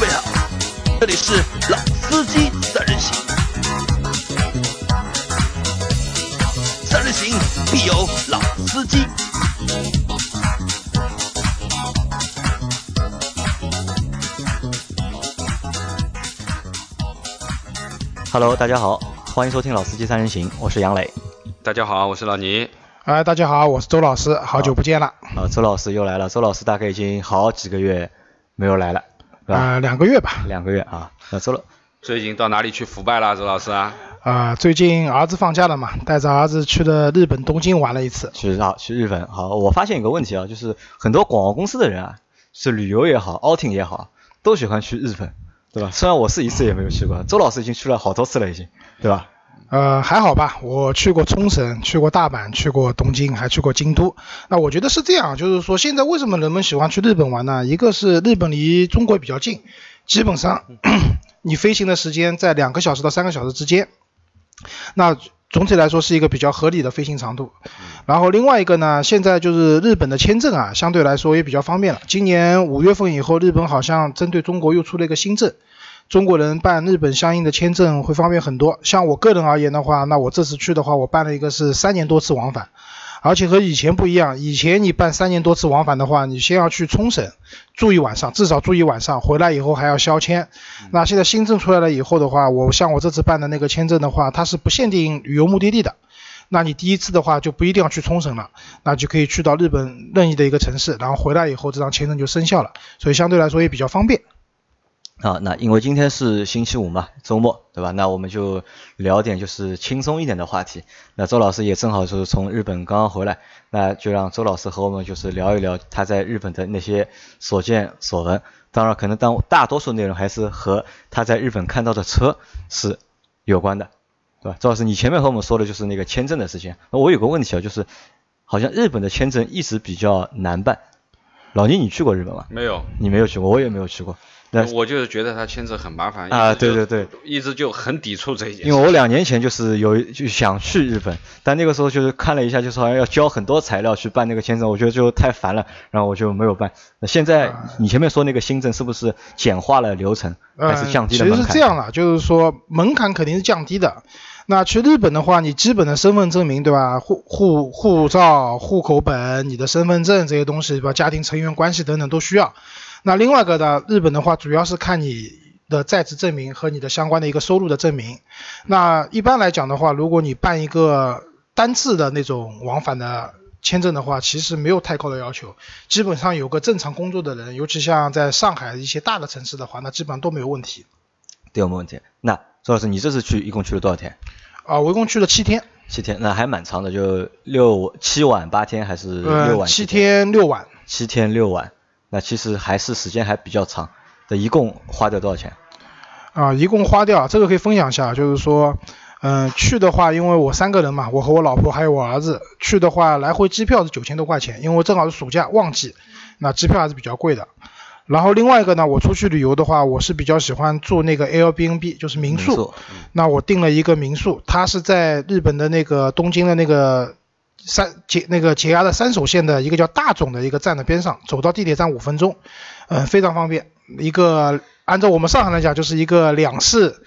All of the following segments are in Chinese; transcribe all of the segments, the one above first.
各位好，这里是老司机三人行，三人行必有老司机。Hello，大家好，欢迎收听《老司机三人行》，我是杨磊。大家好，我是老倪。哎，大家好，我是周老师，好久不见了。啊，周老师又来了。周老师大概已经好几个月没有来了，啊、两个月吧。两个月啊。那周老，最近到哪里去腐败了，周老师啊？啊、最近儿子放假了嘛，带着儿子去了日本东京玩了一次。去啊，去日本。好，我发现一个问题啊，就是很多广告公司的人啊，是旅游也好，outing 也好，都喜欢去日本，对吧？虽然我是一次也没有去过，周老师已经去了好多次了，已经，对吧？呃，还好吧，我去过冲绳，去过大阪，去过东京，还去过京都。那我觉得是这样，就是说现在为什么人们喜欢去日本玩呢？一个是日本离中国比较近，基本上你飞行的时间在两个小时到三个小时之间，那总体来说是一个比较合理的飞行长度。然后另外一个呢，现在就是日本的签证啊，相对来说也比较方便了。今年五月份以后，日本好像针对中国又出了一个新政。中国人办日本相应的签证会方便很多。像我个人而言的话，那我这次去的话，我办了一个是三年多次往返，而且和以前不一样。以前你办三年多次往返的话，你先要去冲绳住一晚上，至少住一晚上，回来以后还要消签。那现在新政出来了以后的话，我像我这次办的那个签证的话，它是不限定旅游目的地的。那你第一次的话就不一定要去冲绳了，那就可以去到日本任意的一个城市，然后回来以后这张签证就生效了，所以相对来说也比较方便。啊，那因为今天是星期五嘛，周末，对吧？那我们就聊点就是轻松一点的话题。那周老师也正好是从日本刚刚回来，那就让周老师和我们就是聊一聊他在日本的那些所见所闻。当然，可能当大多数内容还是和他在日本看到的车是有关的，对吧？周老师，你前面和我们说的就是那个签证的事情。那我有个问题啊，就是好像日本的签证一直比较难办。老倪，你去过日本吗？没有，你没有去过，我也没有去过。那我就是觉得他签证很麻烦啊一直就对对对，一直就很抵触这一点。因为我两年前就是有就想去日本，但那个时候就是看了一下，就是好像要交很多材料去办那个签证，我觉得就太烦了，然后我就没有办。那现在你前面说那个新政是不是简化了流程，还是降低了呃、门槛？其实是这样的，就是说门槛肯定是降低的。那去日本的话，你基本的身份证明对吧？护护护照、户口本、你的身份证这些东西对吧？家庭成员关系等等都需要。那另外一个呢，日本的话主要是看你的在职证明和你的相关的一个收入的证明。那一般来讲的话，如果你办一个单次的那种往返的签证的话，其实没有太高的要求，基本上有个正常工作的人，尤其像在上海一些大的城市的话，那基本上都没有问题。对，没问题。那周老师，你这次去一共去了多少天？啊，我一共去了七天，七天，那还蛮长的，就六七晚八天还是六呃，晚？七天六晚。七天六晚，那其实还是时间还比较长。这一共花掉多少钱？啊，一共花掉这个可以分享一下，就是说，嗯、去的话，因为我三个人嘛，我和我老婆还有我儿子，去的话来回机票是九千多块钱，因为正好是暑假旺季，那机票还是比较贵的。然后另外一个呢，我出去旅游的话，我是比较喜欢住那个 Airbnb，就是民宿。民宿那我订了一个民宿，它是在日本的那个东京的那个山节那个解压的三手线的一个叫大冢的一个站的边上，走到地铁站五分钟，嗯、非常方便。一个按照我们上海来讲，就是一个两室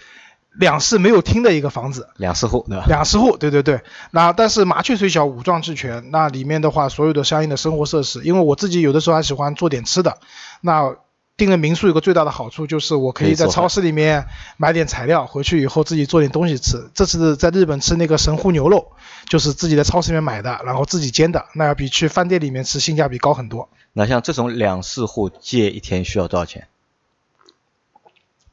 两室没有厅的一个房子，两室户，对吧？两室户，对对对。那但是麻雀虽小，五脏俱全。那里面的话，所有的相应的生活设施，因为我自己有的时候还喜欢做点吃的。那订了民宿有个最大的好处就是我可以在超市里面买点材料，回去以后自己做点东西吃。这次在日本吃那个神户牛肉，就是自己在超市里面买的，然后自己煎的，那要比去饭店里面吃性价比高很多。那像这种两室户借一天需要多少钱？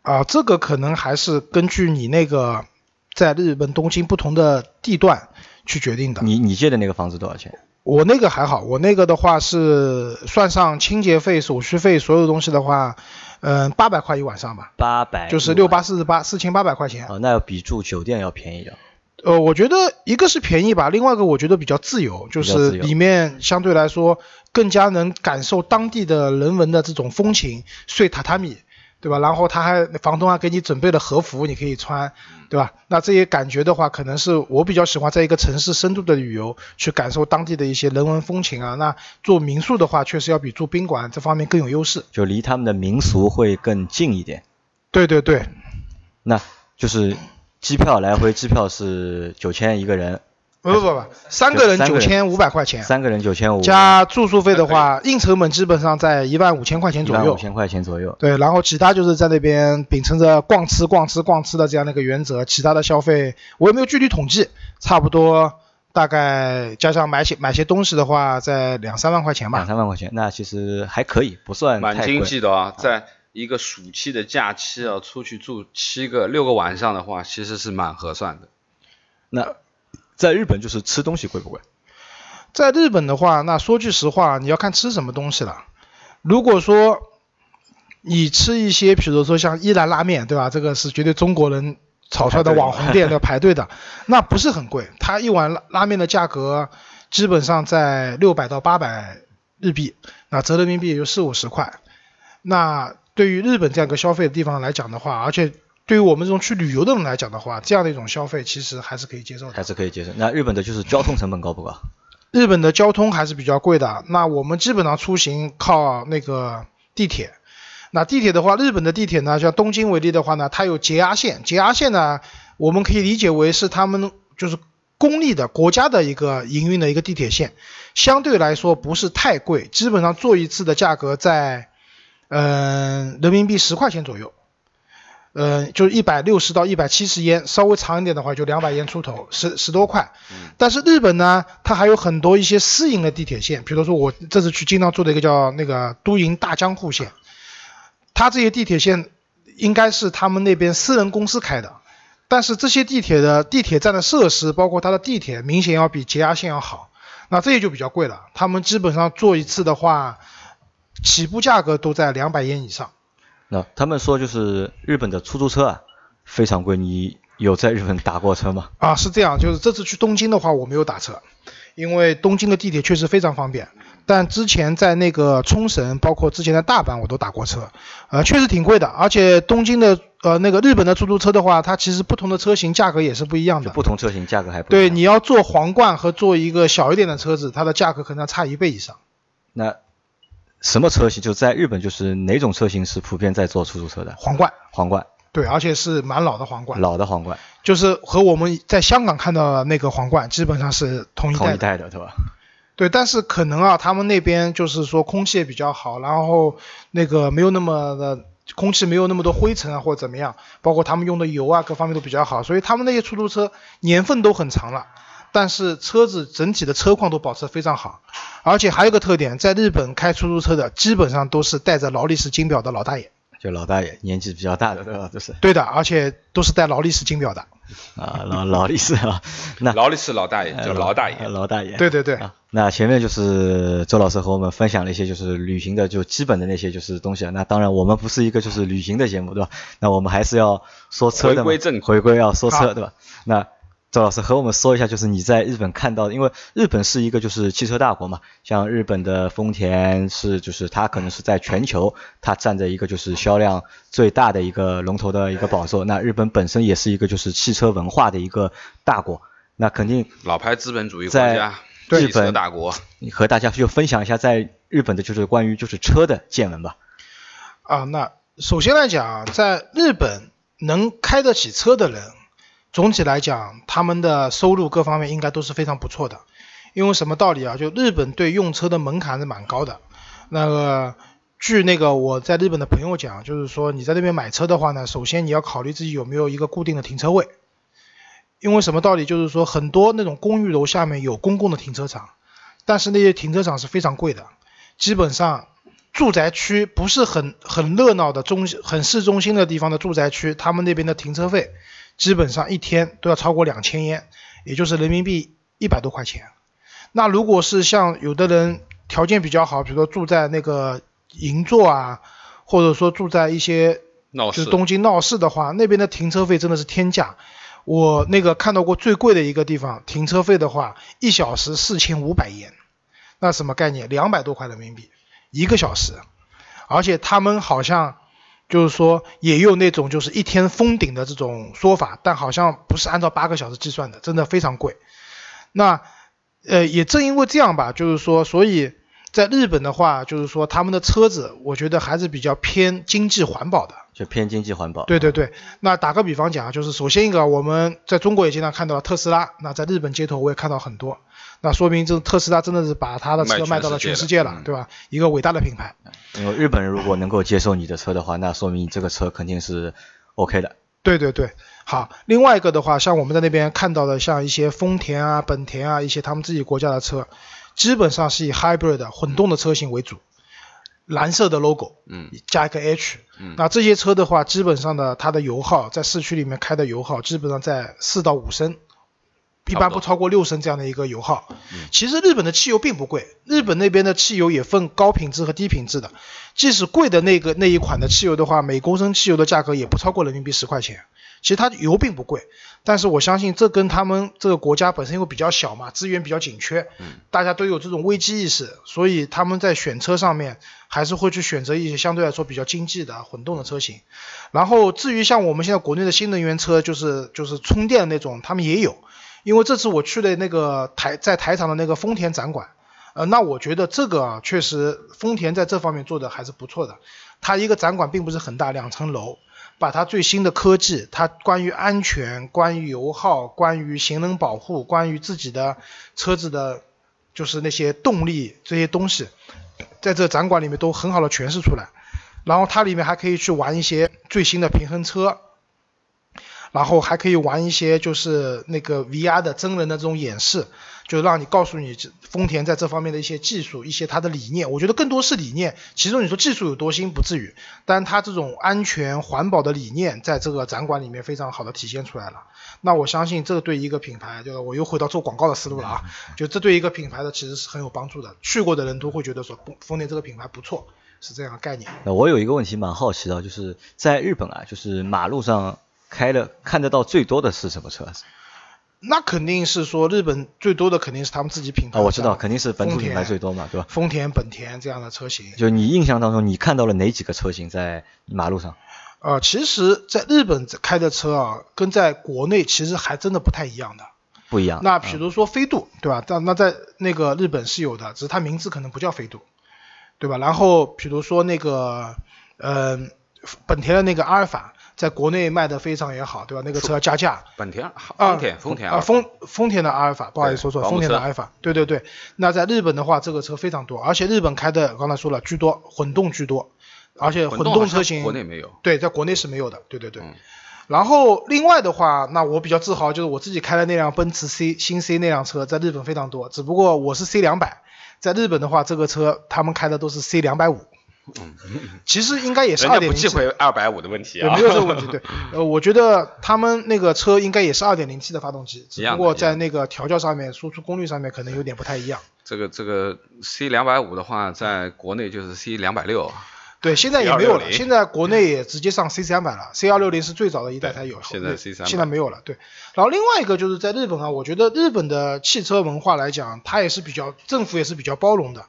啊，这个可能还是根据你那个在日本东京不同的地段去决定的。你你借的那个房子多少钱？我那个还好，我那个的话是算上清洁费、手续费所有东西的话，嗯，八百块一晚上吧，八百，就是六八四十八，四千八百块钱。哦，那要比住酒店要便宜的。呃，我觉得一个是便宜吧，另外一个我觉得比较自由，就是里面相对来说更加能感受当地的人文的这种风情，睡榻榻米，对吧？然后他还房东还给你准备了和服，你可以穿，对吧？那这些感觉的话，可能是我比较喜欢在一个城市深度的旅游，去感受当地的一些人文风情啊。那住民宿的话，确实要比住宾馆这方面更有优势，就离他们的民俗会更近一点。对对对，那就是机票来回机票是九千一个人。不不不，三个人九千五百块钱，三个人九千五，加住宿费的话，硬成本基本上在一万五千块钱左右。五千块钱左右。对，然后其他就是在那边秉承着逛吃逛吃逛吃的这样的一个原则，其他的消费我也没有具体统计，差不多大概加上买些买些东西的话，在两三万块钱吧。两三万块钱，那其实还可以，不算蛮经济的啊，在一个暑期的假期啊，出去住七个六个晚上的话，其实是蛮合算的。那。在日本就是吃东西贵不贵？在日本的话，那说句实话，你要看吃什么东西了。如果说你吃一些，比如说像伊兰拉面，对吧？这个是绝对中国人炒出来的网红店要排队的，那不是很贵。它一碗拉拉面的价格基本上在六百到八百日币，那折人民币也就四五十块。那对于日本这样一个消费的地方来讲的话，而且。对于我们这种去旅游的人来讲的话，这样的一种消费其实还是可以接受的，还是可以接受。那日本的就是交通成本高不高？日本的交通还是比较贵的。那我们基本上出行靠那个地铁。那地铁的话，日本的地铁呢，像东京为例的话呢，它有节压线。节压线呢，我们可以理解为是他们就是公立的国家的一个营运的一个地铁线，相对来说不是太贵，基本上坐一次的价格在嗯人民币十块钱左右。呃，就是一百六十到一百七十烟，稍微长一点的话就两百烟出头，十十多块。但是日本呢，它还有很多一些私营的地铁线，比如说我这次去经常坐的一个叫那个都营大江户线，它这些地铁线应该是他们那边私人公司开的，但是这些地铁的地铁站的设施，包括它的地铁，明显要比节压线要好，那这些就比较贵了。他们基本上坐一次的话，起步价格都在两百烟以上。那他们说就是日本的出租车啊非常贵，你有在日本打过车吗？啊，是这样，就是这次去东京的话我没有打车，因为东京的地铁确实非常方便。但之前在那个冲绳，包括之前的大阪我都打过车，呃，确实挺贵的。而且东京的呃那个日本的出租车的话，它其实不同的车型价格也是不一样的。不同车型价格还不对，你要坐皇冠和坐一个小一点的车子，它的价格可能要差一倍以上。那。什么车型？就在日本，就是哪种车型是普遍在做出租车的？皇冠，皇冠，对，而且是蛮老的皇冠。老的皇冠，就是和我们在香港看到的那个皇冠基本上是同一代。同一代的，对吧？对，但是可能啊，他们那边就是说空气也比较好，然后那个没有那么的空气没有那么多灰尘啊，或者怎么样，包括他们用的油啊，各方面都比较好，所以他们那些出租车年份都很长了。但是车子整体的车况都保持非常好，而且还有个特点，在日本开出租车的基本上都是带着劳力士金表的老大爷，就老大爷，年纪比较大的对吧？这是对的，而且都是带劳力士金表的。啊，劳劳力士啊，那劳力士老大爷叫劳大爷，老大爷。对对对。那前面就是周老师和我们分享了一些就是旅行的就基本的那些就是东西啊那当然我们不是一个就是旅行的节目对吧？那我们还是要说车的，回归正，回归要说车对吧？那。周老师和我们说一下，就是你在日本看到的，因为日本是一个就是汽车大国嘛，像日本的丰田是就是它可能是在全球它占着一个就是销量最大的一个龙头的一个宝座。那日本本身也是一个就是汽车文化的一个大国，那肯定老牌资本主义国家，日本大国。你和大家就分享一下在日本的就是关于就是车的见闻吧。啊，那首先来讲，在日本能开得起车的人。总体来讲，他们的收入各方面应该都是非常不错的。因为什么道理啊？就日本对用车的门槛是蛮高的。那个，据那个我在日本的朋友讲，就是说你在那边买车的话呢，首先你要考虑自己有没有一个固定的停车位。因为什么道理？就是说很多那种公寓楼下面有公共的停车场，但是那些停车场是非常贵的。基本上，住宅区不是很很热闹的中很市中心的地方的住宅区，他们那边的停车费。基本上一天都要超过两千烟，也就是人民币一百多块钱。那如果是像有的人条件比较好，比如说住在那个银座啊，或者说住在一些就是东京闹市的话，那边的停车费真的是天价。我那个看到过最贵的一个地方，停车费的话，一小时四千五百烟，那什么概念？两百多块人民币一个小时，而且他们好像。就是说也有那种就是一天封顶的这种说法，但好像不是按照八个小时计算的，真的非常贵。那呃也正因为这样吧，就是说所以在日本的话，就是说他们的车子我觉得还是比较偏经济环保的。就偏经济环保。对对对，那打个比方讲啊，就是首先一个我们在中国也经常看到特斯拉，那在日本街头我也看到很多，那说明这特斯拉真的是把他的车卖到了全世界了，对吧？一个伟大的品牌。因为日本人如果能够接受你的车的话，那说明你这个车肯定是 OK 的。对对对，好。另外一个的话，像我们在那边看到的，像一些丰田啊、本田啊，一些他们自己国家的车，基本上是以 hybrid 混动的车型为主。蓝色的 logo，嗯，加一个 H，嗯，那这些车的话，基本上呢它的油耗在市区里面开的油耗，基本上在四到五升，一般不超过六升这样的一个油耗。其实日本的汽油并不贵，日本那边的汽油也分高品质和低品质的，即使贵的那个那一款的汽油的话，每公升汽油的价格也不超过人民币十块钱。其实它油并不贵，但是我相信这跟他们这个国家本身因为比较小嘛，资源比较紧缺，大家都有这种危机意识，所以他们在选车上面还是会去选择一些相对来说比较经济的混动的车型。然后至于像我们现在国内的新能源车，就是就是充电的那种，他们也有。因为这次我去的那个台在台场的那个丰田展馆，呃，那我觉得这个啊，确实丰田在这方面做的还是不错的。它一个展馆并不是很大，两层楼。把它最新的科技，它关于安全、关于油耗、关于行人保护、关于自己的车子的，就是那些动力这些东西，在这展馆里面都很好的诠释出来。然后它里面还可以去玩一些最新的平衡车。然后还可以玩一些，就是那个 VR 的真人的这种演示，就让你告诉你丰田在这方面的一些技术，一些它的理念。我觉得更多是理念，其中你说技术有多新不至于，但它这种安全环保的理念在这个展馆里面非常好的体现出来了。那我相信这个对一个品牌，就是我又回到做广告的思路了啊，就这对一个品牌的其实是很有帮助的。去过的人都会觉得说丰田这个品牌不错，是这样的概念。那我有一个问题蛮好奇的，就是在日本啊，就是马路上。开的看得到最多的是什么车子？那肯定是说日本最多的肯定是他们自己品牌。啊，我知道，肯定是本土品牌最多嘛，对吧？丰田、本田这样的车型。就你印象当中，你看到了哪几个车型在马路上？呃，其实，在日本开的车啊，跟在国内其实还真的不太一样的。不一样。那比如说飞度，对吧？但那在那个日本是有的，只是它名字可能不叫飞度，对吧？然后比如说那个，嗯，本田的那个阿尔法。在国内卖的非常也好，对吧？那个车要加价。本田、丰田、丰田啊，丰丰田的阿尔法，不好意思说错，丰田的阿尔法。对对对，那在日本的话，这个车非常多，而且日本开的刚才说了居多，混动居多，而且混动车型国内没有。对，在国内是没有的。对对对。然后另外的话，那我比较自豪就是我自己开的那辆奔驰 C 新 C 那辆车，在日本非常多，只不过我是 C 两百，在日本的话，这个车他们开的都是 C 两百五。嗯，其实应该也是二点零。不忌讳二百五的问题啊。没有这个问题，对。呃，我觉得他们那个车应该也是二点零 T 的发动机，只不过在那个调教上面、输出功率上面可能有点不太一样。这个这个 C 两百五的话，在国内就是 C 两百六。对，现在也没有了。现在国内也直接上 C 三百了，C 二六零是最早的一代才有。现在 C 三。现在没有了，对。然后另外一个就是在日本啊，我觉得日本的汽车文化来讲，它也是比较政府也是比较包容的。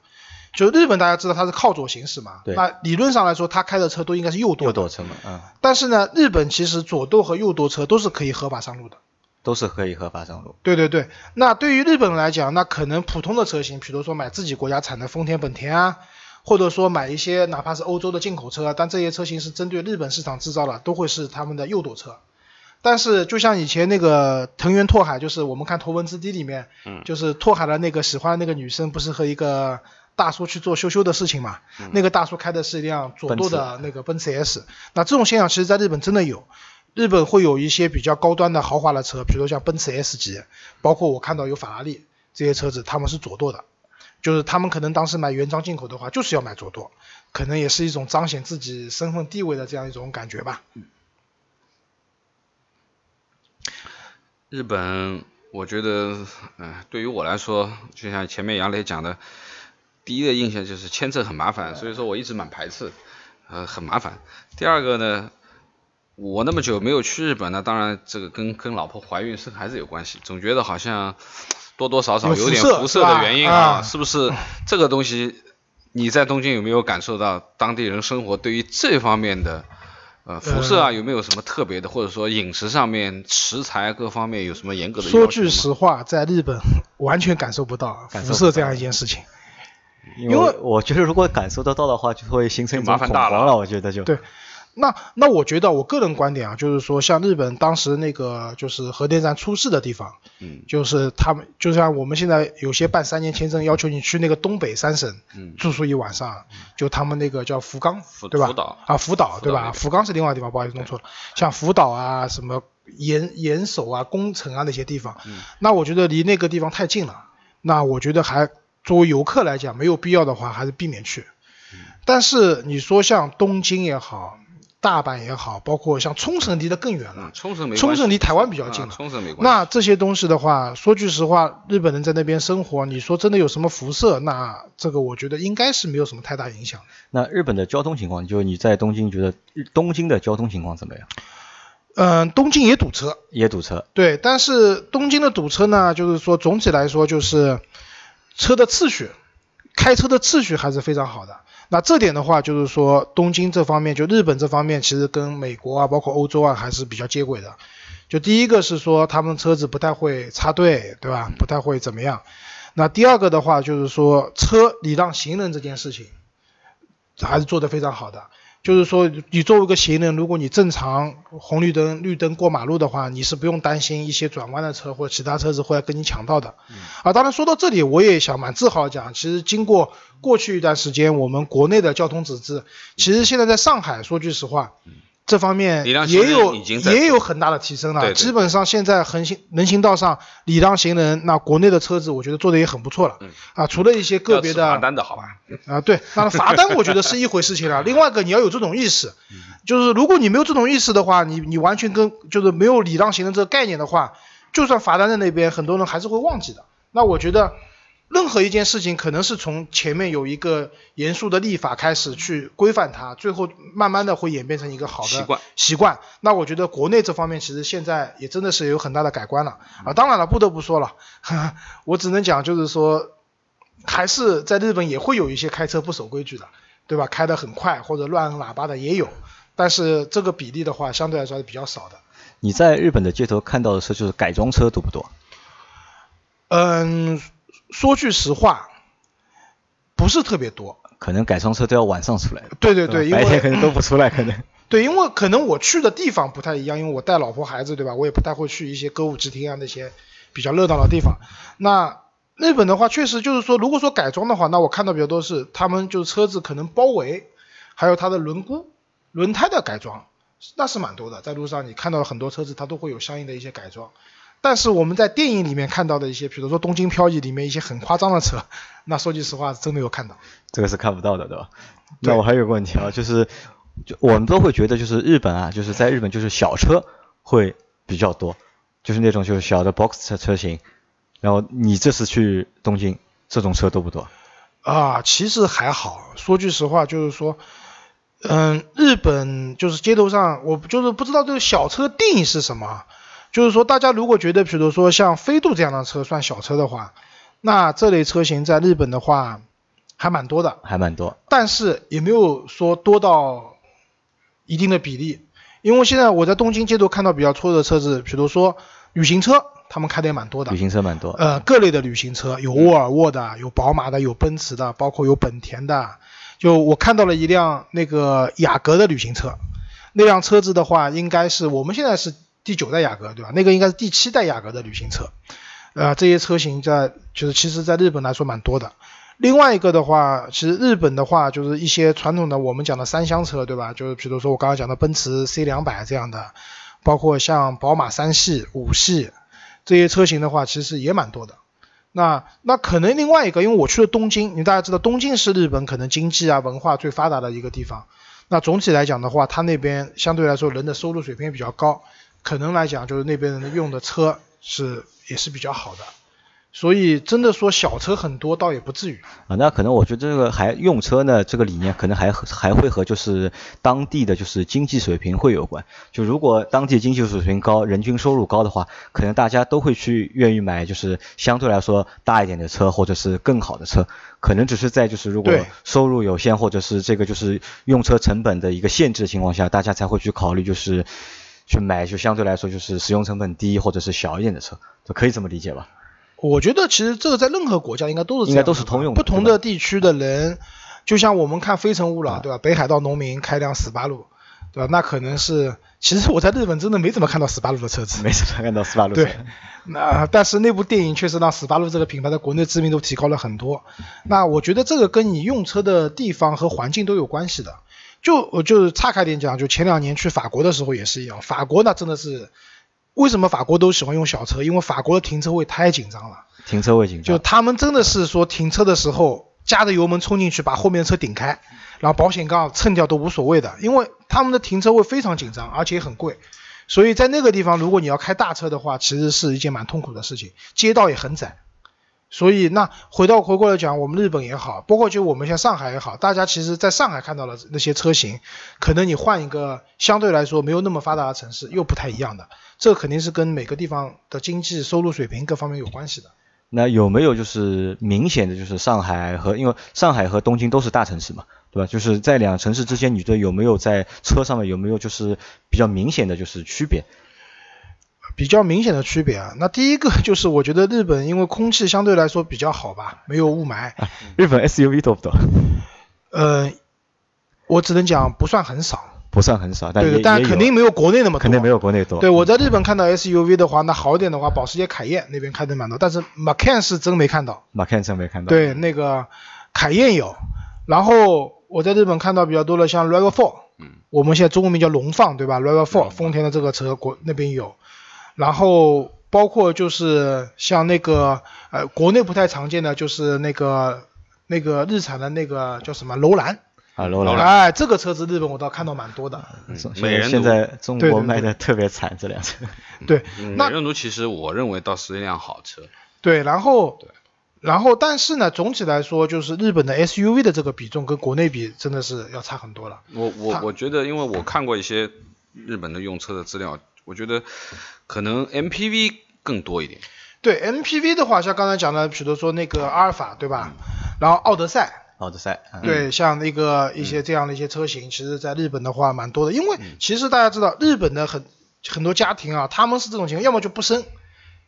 就日本大家知道它是靠左行驶嘛，那理论上来说，它开的车都应该是右舵。右舵车嘛，嗯。但是呢，日本其实左舵和右舵车都是可以合法上路的。都是可以合法上路。对对对，那对于日本来讲，那可能普通的车型，比如说买自己国家产的丰田、本田啊，或者说买一些哪怕是欧洲的进口车，但这些车型是针对日本市场制造的，都会是他们的右舵车。但是就像以前那个藤原拓海，就是我们看《头文字 D》里面，嗯，就是拓海的那个喜欢那个女生，不是和一个。大叔去做修修的事情嘛，那个大叔开的是一辆左舵的那个奔驰 S，那这种现象其实在日本真的有，日本会有一些比较高端的豪华的车，比如像奔驰 S 级，包括我看到有法拉利这些车子，他们是左舵的，就是他们可能当时买原装进口的话，就是要买左舵，可能也是一种彰显自己身份地位的这样一种感觉吧。日本，我觉得，嗯，对于我来说，就像前面杨磊讲的。第一个印象就是签证很麻烦，所以说我一直蛮排斥，呃，很麻烦。第二个呢，我那么久没有去日本呢，当然这个跟跟老婆怀孕生孩子有关系，总觉得好像多多少少有点辐射的原因啊，是不是？这个东西你在东京有没有感受到当地人生活对于这方面的呃，辐射啊有没有什么特别的，或者说饮食上面食材各方面有什么严格的？说句实话，在日本完全感受不到辐射这样一件事情。因因为我觉得如果感受得到的话，就会形成一种就麻烦大了恐慌了。我觉得就对那那我觉得我个人观点啊，就是说像日本当时那个就是核电站出事的地方，嗯就是他们就像我们现在有些办三年签证要求你去那个东北三省嗯住宿一晚上，就他们那个叫福冈福对吧？福岛啊，福岛对吧？福冈是另外地方，不好意思弄错了。像福岛啊，什么岩岩手啊、宫城啊那些地方，嗯那我觉得离那个地方太近了，那我觉得还作为游客来讲，没有必要的话，还是避免去。嗯但是你说像东京也好，大阪也好，包括像冲绳离得更远了嗯，，冲绳没关系冲绳离台湾比较近啊了。冲绳没关系。那这些东西的话，说句实话，日本人在那边生活，你说真的有什么辐射？那这个我觉得应该是没有什么太大影响。那日本的交通情况，就你在东京觉得东京的交通情况怎么样？嗯，东京也堵车，也堵车，对，但是东京的堵车呢，就是说总体来说就是车的秩序，开车的秩序还是非常好的。那这点的话，就是说东京这方面，就日本这方面，其实跟美国啊，包括欧洲啊，还是比较接轨的。就第一个是说他们车子不太会插队，对吧？不太会怎么样。那第二个的话，就是说车礼让行人这件事情，还是做得非常好的。就是说，你作为一个行人，如果你正常红绿灯、绿灯过马路的话，你是不用担心一些转弯的车或者其他车子会来跟你抢道的。啊，当然说到这里，我也想蛮自豪讲，其实经过过去一段时间，我们国内的交通纸质，其实现在在上海，说句实话，这方面也有也有很大的提升了。对对基本上现在横行人行道上礼让行人，那国内的车子我觉得做的也很不错了。嗯啊，除了一些个别的罚单的好吧？啊，对，那罚单我觉得是一回事情了。另外一个你要有这种意识，就是如果你没有这种意识的话，你你完全跟就是没有礼让行人这个概念的话，就算罚单在那边，很多人还是会忘记的。那我觉得任何一件事情可能是从前面有一个严肃的立法开始去规范它，最后慢慢的会演变成一个好的习惯习惯。那我觉得国内这方面其实现在也真的是有很大的改观了啊。当然了，不得不说了，我只能讲就是说，还是在日本也会有一些开车不守规矩的，对吧？开得很快或者乱按喇叭的也有，但是这个比例的话，相对来说还是比较少的。你在日本的街头看到的车就是改装车多不多？嗯，说句实话，不是特别多。可能改装车都要晚上出来，对对对，因白天可能都不出来，可能。对，因为可能我去的地方不太一样，因为我带老婆孩子，对吧？我也不太会去一些歌舞伎町啊那些比较热闹的地方。那日本的话，确实就是说，如果说改装的话，那我看到比较多是他们就是车子可能包围，还有它的轮毂、轮胎的改装，那是蛮多的。在路上你看到很多车子，它都会有相应的一些改装。但是我们在电影里面看到的一些，比如说《东京漂移》里面一些很夸张的车，那说句实话，真没有看到。这个是看不到的，对吧？对那我还有个问题啊，就是就我们都会觉得就是日本啊，就是在日本就是小车会比较多，就是那种就是小的 box 车车型。然后你这次去东京，这种车多不多？啊，其实还好。说句实话，就是说，嗯，日本就是街头上，我就是不知道这个小车定义是什么。就是说，大家如果觉得，比如说像飞度这样的车算小车的话，那这类车型在日本的话还蛮多的，还蛮多。但是也没有说多到一定的比例。因为现在我在东京街头看到比较多的车子，比如说旅行车，他们开的也蛮多的旅。行车蛮多。呃，各类的旅行车，有沃尔沃的，有宝马的，有奔驰的，包括有本田的。就我看到了一辆那个雅阁的旅行车，那辆车子的话，应该是我们现在是第九代雅阁，对吧？那个应该是第七代雅阁的旅行车。呃，这些车型在就是其实在日本来说蛮多的。另外一个的话，其实日本的话就是一些传统的我们讲的三厢车，对吧？就是比如说我刚刚讲的奔驰 C 两百这样的，包括像宝马三系、五系这些车型的话，其实也蛮多的。那那可能另外一个，因为我去了东京，你大家知道东京是日本可能经济啊文化最发达的一个地方。那总体来讲的话，它那边相对来说人的收入水平也比较高，可能来讲就是那边人用的车是也是比较好的。所以真的说小车很多倒也不至于。啊，那可能我觉得这个还用车呢，这个理念可能还还会和就是当地的就是经济水平会有关。就如果当地经济水平高，人均收入高的话，可能大家都会去愿意买就是相对来说大一点的车或者是更好的车。可能只是在就是如果收入有限或者是这个就是用车成本的一个限制情况下，大家才会去考虑就是去买就相对来说就是使用成本低或者是小一点的车，就可以这么理解吧？我觉得其实这个在任何国家应该都是应该都是通用的不同的地区的人，就像我们看《非诚勿扰》啊对吧？北海道农民开辆斯巴鲁，对吧？那可能是，其实我在日本真的没怎么看到斯巴鲁的车子。没怎么看到斯巴鲁对，那但是那部电影确实让斯巴鲁这个品牌在国内知名度提高了很多。那我觉得这个跟你用车的地方和环境都有关系的。就我就是岔开点讲，就前两年去法国的时候也是一样，法国那真的是为什么法国都喜欢用小车？因为法国的停车位太紧张了。停车位紧张，就他们真的是说停车的时候加着油门冲进去，把后面的车顶开，然后保险杠蹭掉都无所谓的，因为他们的停车位非常紧张，而且很贵。所以在那个地方，如果你要开大车的话，其实是一件蛮痛苦的事情，街道也很窄。所以那回到回过来讲，我们日本也好，包括就我们像上海也好，大家其实在上海看到了那些车型，可能你换一个相对来说没有那么发达的城市，又不太一样的。这肯定是跟每个地方的经济收入水平各方面有关系的。那有没有就是明显的就是上海和因为上海和东京都是大城市嘛，对吧？就是在两城市之间，你觉得有没有在车上面有没有就是比较明显的就是区别？比较明显的区别啊，那第一个就是我觉得日本因为空气相对来说比较好吧，没有雾霾，日本 SUV 多不多？呃，我只能讲不算很少，不算很少，但对但肯定没有国内那么多，肯定没有国内多。对，我在日本看到 SUV 的话，那好一点的话，保时捷凯宴那边开的蛮多，但是 Macan 是真没看到。，Macan 真没看到。，对，那个凯宴有，然后我在日本看到比较多的像 Rav4，嗯，我们现在中文名叫龙放，对吧？Rav4，丰田的这个车国那边有，然后包括就是像那个呃国内不太常见的就是那个那个日产的那个叫什么楼兰，啊，楼兰。哎，这个车子日本我倒看到蛮多的。现美现在中国卖的特别惨，这辆车。对，美人奴其实我认为倒是一辆好车，对，然后对然后但是呢，总体来说就是日本的 SUV 的这个比重跟国内比真的是要差很多了。我我我觉得，因为我看过一些日本的用车的资料，我觉得可能 MPV 更多一点。对 MPV 的话，像刚才讲的，比如说那个阿尔法，对吧？然后奥德赛，奥德赛。嗯。对，像那个一些这样的一些车型，其实在日本的话蛮多的，因为其实大家知道，日本的很很多家庭啊，他们是这种情况，要么就不生，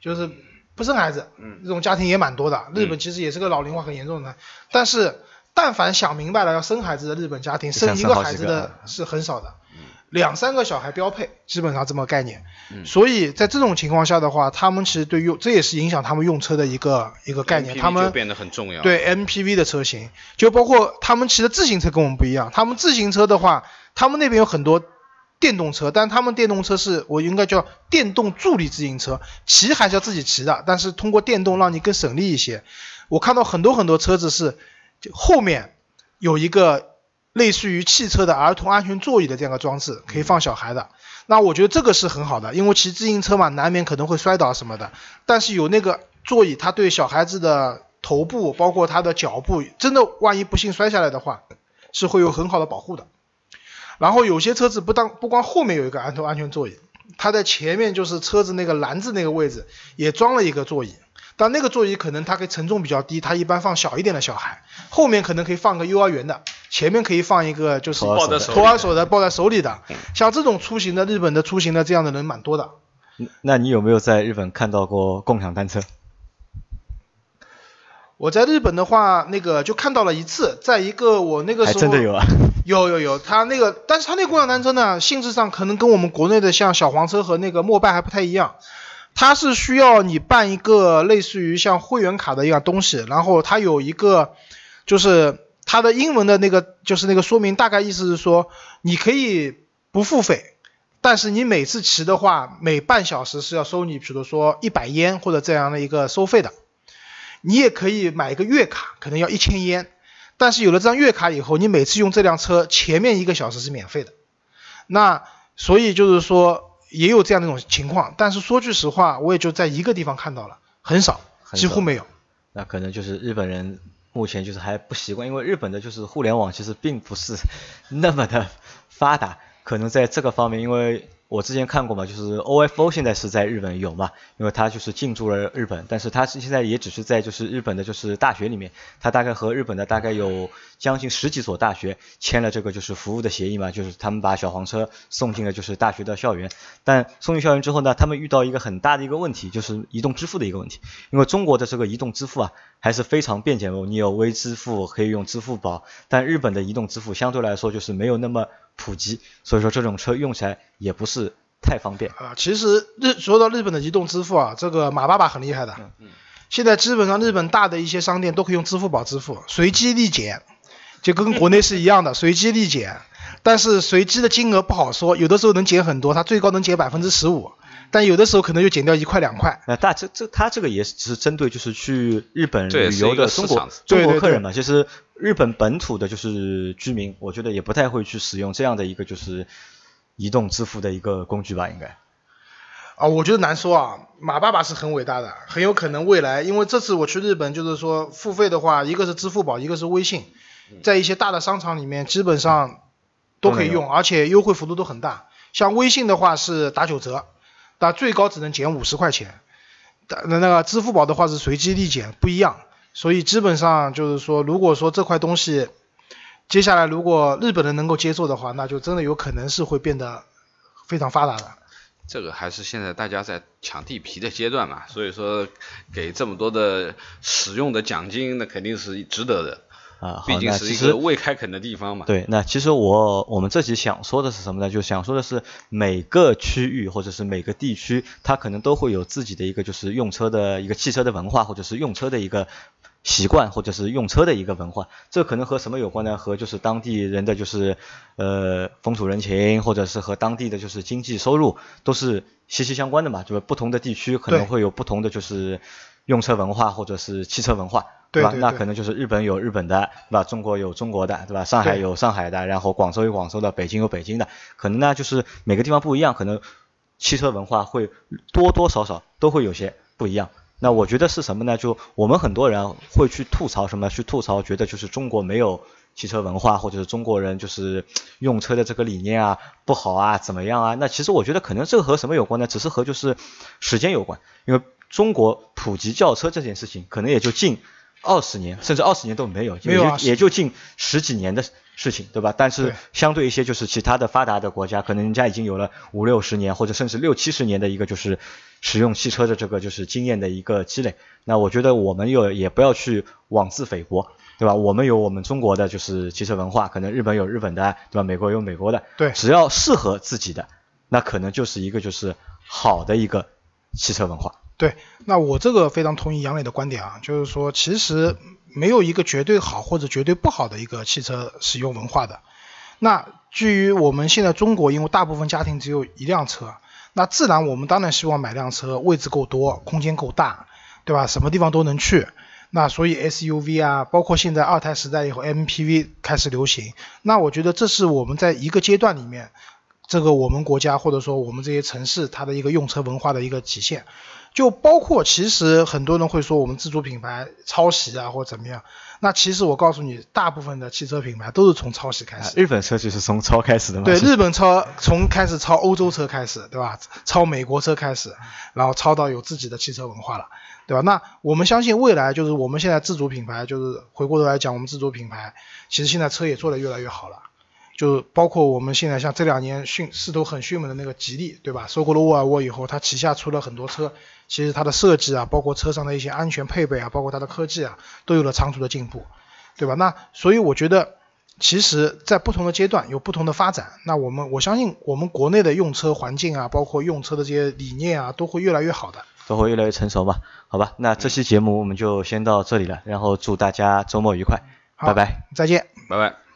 就是不生孩子，嗯。这种家庭也蛮多的。日本其实也是个老龄化很严重的，但是但凡想明白了要生孩子的日本家庭，生一个孩子的是很少的，两三个小孩标配，基本上这么概念。嗯所以在这种情况下的话，他们其实对用这也是影响他们用车的一个一个概念，他们就变得很重要。，对 MPV 的车型，就包括他们骑的自行车跟我们不一样。他们自行车的话，他们那边有很多电动车，但他们电动车是我应该叫电动助力自行车，骑还是要自己骑的，但是通过电动让你更省力一些。我看到很多很多车子是就后面有一个类似于汽车的儿童安全座椅的这样的装置，可以放小孩的。那我觉得这个是很好的，因为骑自行车嘛，难免可能会摔倒什么的。但是有那个座椅，它对小孩子的头部，包括他的脚部，真的万一不幸摔下来的话，是会有很好的保护的。然后有些车子不当不光后面有一个安头安全座椅，它在前面就是车子那个篮子那个位置也装了一个座椅。但那个座椅可能它可以承重比较低，它一般放小一点的小孩，后面可能可以放个幼儿园的，前面可以放一个就是托儿手的托儿手的抱在手里的。像这种出行的日本的出行的这样的人蛮多的。那你有没有在日本看到过共享单车？我在日本的话，那个就看到了一次，在一个我那个时候真的有啊。有有有，它那个，但是他那个共享单车呢，性质上可能跟我们国内的像小黄车和那个摩拜还不太一样。它是需要你办一个类似于像会员卡的一样东西，然后它有一个，就是它的英文的那个，就是那个说明，大概意思是说，你可以不付费，但是你每次骑的话，每半小时是要收你，比如说一百烟或者这样的一个收费的。你也可以买一个月卡，可能要一千烟。但是有了这张月卡以后，你每次用这辆车前面一个小时是免费的。那所以就是说也有这样的一种情况，但是说句实话，我也就在一个地方看到了，很少。几乎没有。那可能就是日本人目前就是还不习惯，因为日本的就是互联网其实并不是那么的发达，可能在这个方面，因为我之前看过嘛，就是 OFO 现在是在日本有嘛，因为它就是进驻了日本，但是它是现在也只是在就是日本的就是大学里面，它大概和日本的大概有将近十几所大学签了这个就是服务的协议嘛，就是他们把小黄车送进了就是大学的校园，但送进校园之后呢，他们遇到一个很大的一个问题，就是移动支付的一个问题，因为中国的这个移动支付啊还是非常便捷的，你有微支付可以用支付宝，但日本的移动支付相对来说就是没有那么普及，所以说这种车用起来也不是太方便。啊，其实日说到日本的移动支付啊，这个马爸爸很厉害的。现在基本上日本大的一些商店都可以用支付宝支付，随机立减，就跟国内是一样的，随机立减。但是随机的金额不好说，有的时候能减很多，它最高能减百分之十五，但有的时候可能就减掉一块两块。那大这这他这个也是只是针对就是去日本旅游的中国场中国客人嘛，其实日本本土的就是居民，我觉得也不太会去使用这样的一个就是移动支付的一个工具吧，应该。啊，我觉得难说啊。马爸爸是很伟大的，很有可能未来，因为这次我去日本，就是说付费的话，一个是支付宝，一个是微信，在一些大的商场里面基本上都可以用，而且优惠幅度都很大。像微信的话是打九折，但最高只能减五十块钱。但那那个支付宝的话是随机立减，不一样。所以基本上就是说，如果说这块东西接下来如果日本人能够接受的话，那就真的有可能是会变得非常发达的。这个还是现在大家在抢地皮的阶段嘛，所以说给这么多的使用的奖金，那肯定是值得的。啊，毕竟是一个未开垦的地方嘛。对，那其实我我们这集想说的是什么呢？就想说的是每个区域或者是每个地区，它可能都会有自己的一个就是用车的一个汽车的文化，或者是用车的一个习惯，或者是用车的一个文化。这可能和什么有关呢？和就是当地人的就是呃风土人情，或者是和当地的就是经济收入都是息息相关的嘛。就是不同的地区可能会有不同的就是用车文化或者是汽车文化。吧？对对对那可能就是日本有日本的，对吧？中国有中国的，对吧？上海有上海的，然后广州有广州的，北京有北京的，可能呢就是每个地方不一样，可能汽车文化会多多少少都会有些不一样。那我觉得是什么呢？就我们很多人会去吐槽什么？去吐槽觉得就是中国没有汽车文化，或者是中国人就是用车的这个理念啊不好啊怎么样啊？那其实我觉得可能这个和什么有关呢？只是和就是时间有关，因为中国普及轿车这件事情可能也就近二十年，甚至二十年都没有，没有啊也就也就近十几年的事情，对吧？但是相对一些就是其他的发达的国家，可能人家已经有了五六十年或者甚至六七十年的一个就是使用汽车的这个就是经验的一个积累。那我觉得我们又也不要去妄自菲薄，对吧？我们有我们中国的就是汽车文化，可能日本有日本的，对吧？美国有美国的，对只要适合自己的，那可能就是一个就是好的一个汽车文化。对，那我这个非常同意杨磊的观点啊，就是说其实没有一个绝对好或者绝对不好的一个汽车使用文化的。那基于我们现在中国，因为大部分家庭只有一辆车，那自然我们当然希望买辆车，位置够多，空间够大，对吧？什么地方都能去。那所以 SUV 啊，包括现在二胎时代以后 MPV 开始流行，那我觉得这是我们在一个阶段里面，这个我们国家或者说我们这些城市它的一个用车文化的一个体现。就包括其实很多人会说我们自主品牌抄袭啊或怎么样，那其实我告诉你，大部分的汽车品牌都是从抄袭开始。啊日本车就是从抄开始的嘛。对，日本抄从开始抄欧洲车开始，对吧？抄美国车开始，然后抄到有自己的汽车文化了，对吧？那我们相信未来就是我们现在自主品牌，就是回过头来讲，我们自主品牌其实现在车也做得越来越好了。就包括我们现在像这两年迅势头很迅猛的那个吉利，对吧？收购了沃尔沃以后，它旗下出了很多车，其实它的设计啊，包括车上的一些安全配备啊，包括它的科技啊，都有了长足的进步，对吧？那所以我觉得，其实在不同的阶段有不同的发展。那我们我相信我们国内的用车环境啊，包括用车的这些理念啊，都会越来越好的。都会越来越成熟嘛，好吧？那这期节目我们就先到这里了，然后祝大家周末愉快，好拜拜。再见。拜拜。